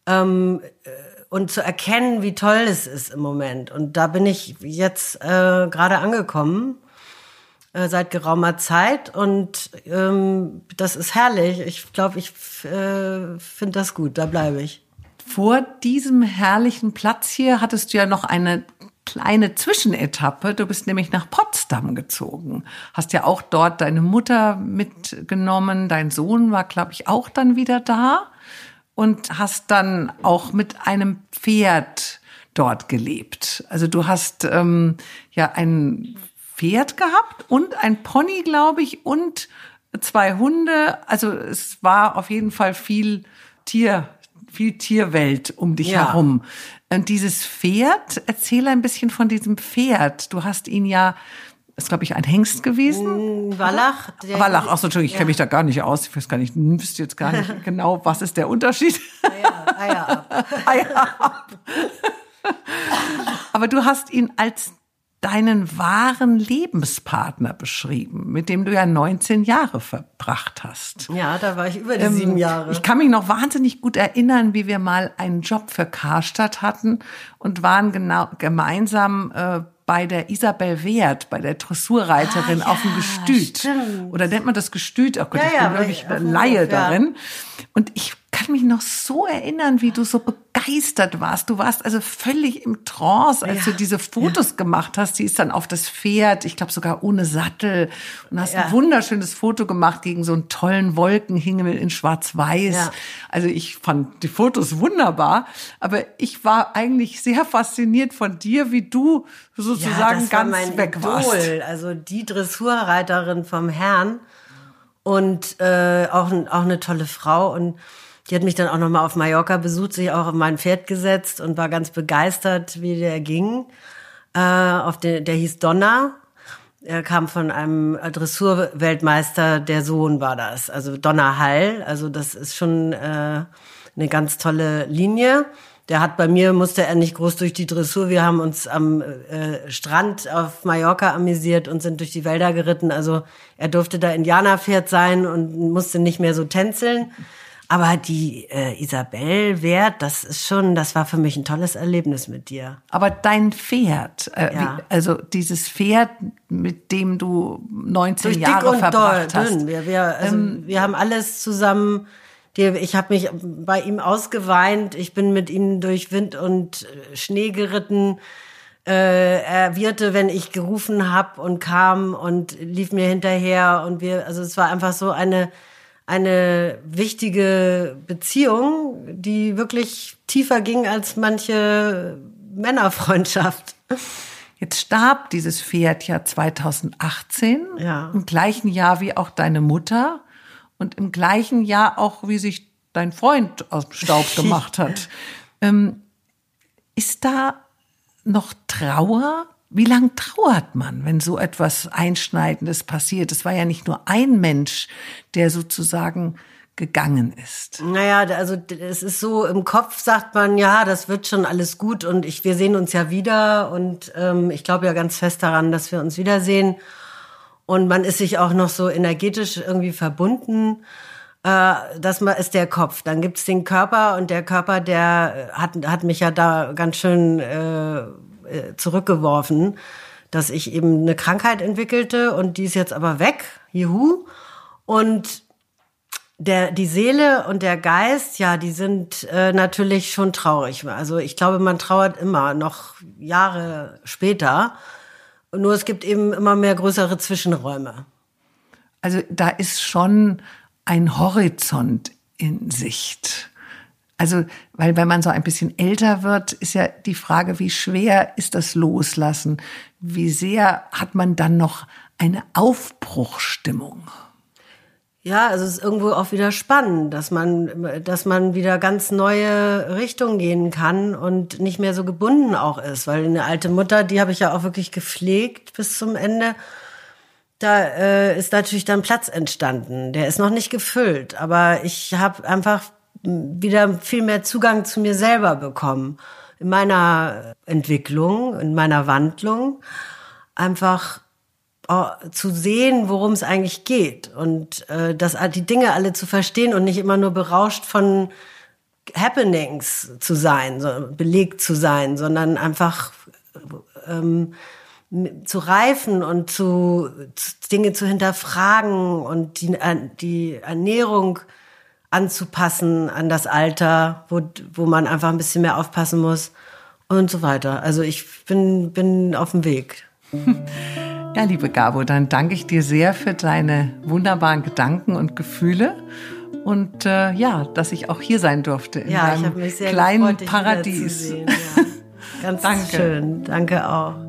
ähm, äh, und zu erkennen, wie toll es ist im Moment. Und da bin ich jetzt äh, gerade angekommen äh, seit geraumer Zeit und ähm, das ist herrlich. Ich glaube, ich äh, finde das gut, da bleibe ich. Vor diesem herrlichen Platz hier hattest du ja noch eine kleine Zwischenetappe. Du bist nämlich nach Potsdam gezogen. Hast ja auch dort deine Mutter mitgenommen. Dein Sohn war, glaube ich, auch dann wieder da. Und hast dann auch mit einem Pferd dort gelebt. Also du hast ähm, ja ein Pferd gehabt und ein Pony, glaube ich, und zwei Hunde. Also es war auf jeden Fall viel Tier, viel Tierwelt um dich ja. herum. Und dieses Pferd, erzähl ein bisschen von diesem Pferd. Du hast ihn ja, ist glaube ich ein Hengst gewesen. Mm, Wallach. Wallach, ach so, Entschuldigung, ich ja. kenne mich da gar nicht aus. Ich weiß gar nicht, wüsste jetzt gar nicht genau, was ist der Unterschied. Eier, Eier ab. Eier ab. Aber du hast ihn als deinen wahren Lebenspartner beschrieben, mit dem du ja 19 Jahre verbracht hast. Ja, da war ich über die ähm, sieben Jahre. Ich kann mich noch wahnsinnig gut erinnern, wie wir mal einen Job für Karstadt hatten und waren genau gemeinsam äh, bei der Isabel Wert, bei der Dressurreiterin ah, ja, auf dem Gestüt. Stimmt. Oder nennt man das Gestüt? Oh Gott, ja, ich bin ja, wirklich Laie darin. Und ich kann mich noch so erinnern, wie du so begeistert warst. Du warst also völlig im Trance, als ja, du diese Fotos ja. gemacht hast. Die ist dann auf das Pferd, ich glaube sogar ohne Sattel. Und hast ja. ein wunderschönes Foto gemacht gegen so einen tollen Wolkenhimmel in Schwarz-Weiß. Also ich fand die Fotos wunderbar, aber ich war eigentlich sehr fasziniert von dir, wie du sozusagen ganz war weg Idol. warst. Also die Dressurreiterin vom Herrn und äh, auch, auch eine tolle Frau und die hat mich dann auch noch mal auf Mallorca besucht, sich auch auf mein Pferd gesetzt und war ganz begeistert, wie der ging. Äh, auf den, der hieß Donner. Er kam von einem Dressurweltmeister, der Sohn war das. Also Donner Hall. Also das ist schon äh, eine ganz tolle Linie. Der hat bei mir, musste er nicht groß durch die Dressur. Wir haben uns am äh, Strand auf Mallorca amüsiert und sind durch die Wälder geritten. Also er durfte da Indianerpferd sein und musste nicht mehr so tänzeln. Aber die äh, Isabel Wert, das ist schon, das war für mich ein tolles Erlebnis mit dir. Aber dein Pferd, äh, ja. wie, also dieses Pferd, mit dem du 19 Durch Jahre dick und verbracht doll, hast. Dünn. Wir, wir, also, ähm, wir haben alles zusammen. Ich habe mich bei ihm ausgeweint. Ich bin mit ihm durch Wind und äh, Schnee geritten. Äh, er wirte, wenn ich gerufen hab und kam und lief mir hinterher und wir, also es war einfach so eine eine wichtige Beziehung, die wirklich tiefer ging als manche Männerfreundschaft. Jetzt starb dieses Pferd ja 2018, ja. im gleichen Jahr wie auch deine Mutter und im gleichen Jahr auch, wie sich dein Freund aus dem Staub gemacht hat. ähm, ist da noch Trauer wie lang trauert man, wenn so etwas Einschneidendes passiert? Es war ja nicht nur ein Mensch, der sozusagen gegangen ist? Naja, also es ist so, im Kopf sagt man, ja, das wird schon alles gut und ich, wir sehen uns ja wieder und ähm, ich glaube ja ganz fest daran, dass wir uns wiedersehen. Und man ist sich auch noch so energetisch irgendwie verbunden. Äh, das ist der Kopf. Dann gibt's den Körper und der Körper, der hat, hat mich ja da ganz schön äh, äh zurückgeworfen, dass ich eben eine Krankheit entwickelte und die ist jetzt aber weg. Juhu. Und der, die Seele und der Geist, ja, die sind äh, natürlich schon traurig. Also ich glaube, man trauert immer, noch Jahre später. Nur es gibt eben immer mehr größere Zwischenräume. Also da ist schon ein Horizont in Sicht. Also, weil wenn man so ein bisschen älter wird, ist ja die Frage, wie schwer ist das Loslassen? Wie sehr hat man dann noch eine Aufbruchstimmung? Ja, also es ist irgendwo auch wieder spannend, dass man, dass man wieder ganz neue Richtungen gehen kann und nicht mehr so gebunden auch ist. Weil eine alte Mutter, die habe ich ja auch wirklich gepflegt bis zum Ende. Da äh, ist natürlich dann Platz entstanden. Der ist noch nicht gefüllt, aber ich habe einfach wieder viel mehr Zugang zu mir selber bekommen in meiner Entwicklung, in meiner Wandlung. Einfach oh, zu sehen, worum es eigentlich geht und äh, das, die Dinge alle zu verstehen und nicht immer nur berauscht von Happenings zu sein, so, belegt zu sein, sondern einfach ähm, zu reifen und zu, zu, Dinge zu hinterfragen und die, äh, die Ernährung anzupassen an das Alter, wo, wo man einfach ein bisschen mehr aufpassen muss und so weiter. Also ich bin, bin auf dem Weg. Ja, liebe Gabo, dann danke ich dir sehr für deine wunderbaren Gedanken und Gefühle und äh, ja, dass ich auch hier sein durfte in ja, deinem kleinen gefreut, Paradies. Ja. Ganz danke. schön. Danke auch.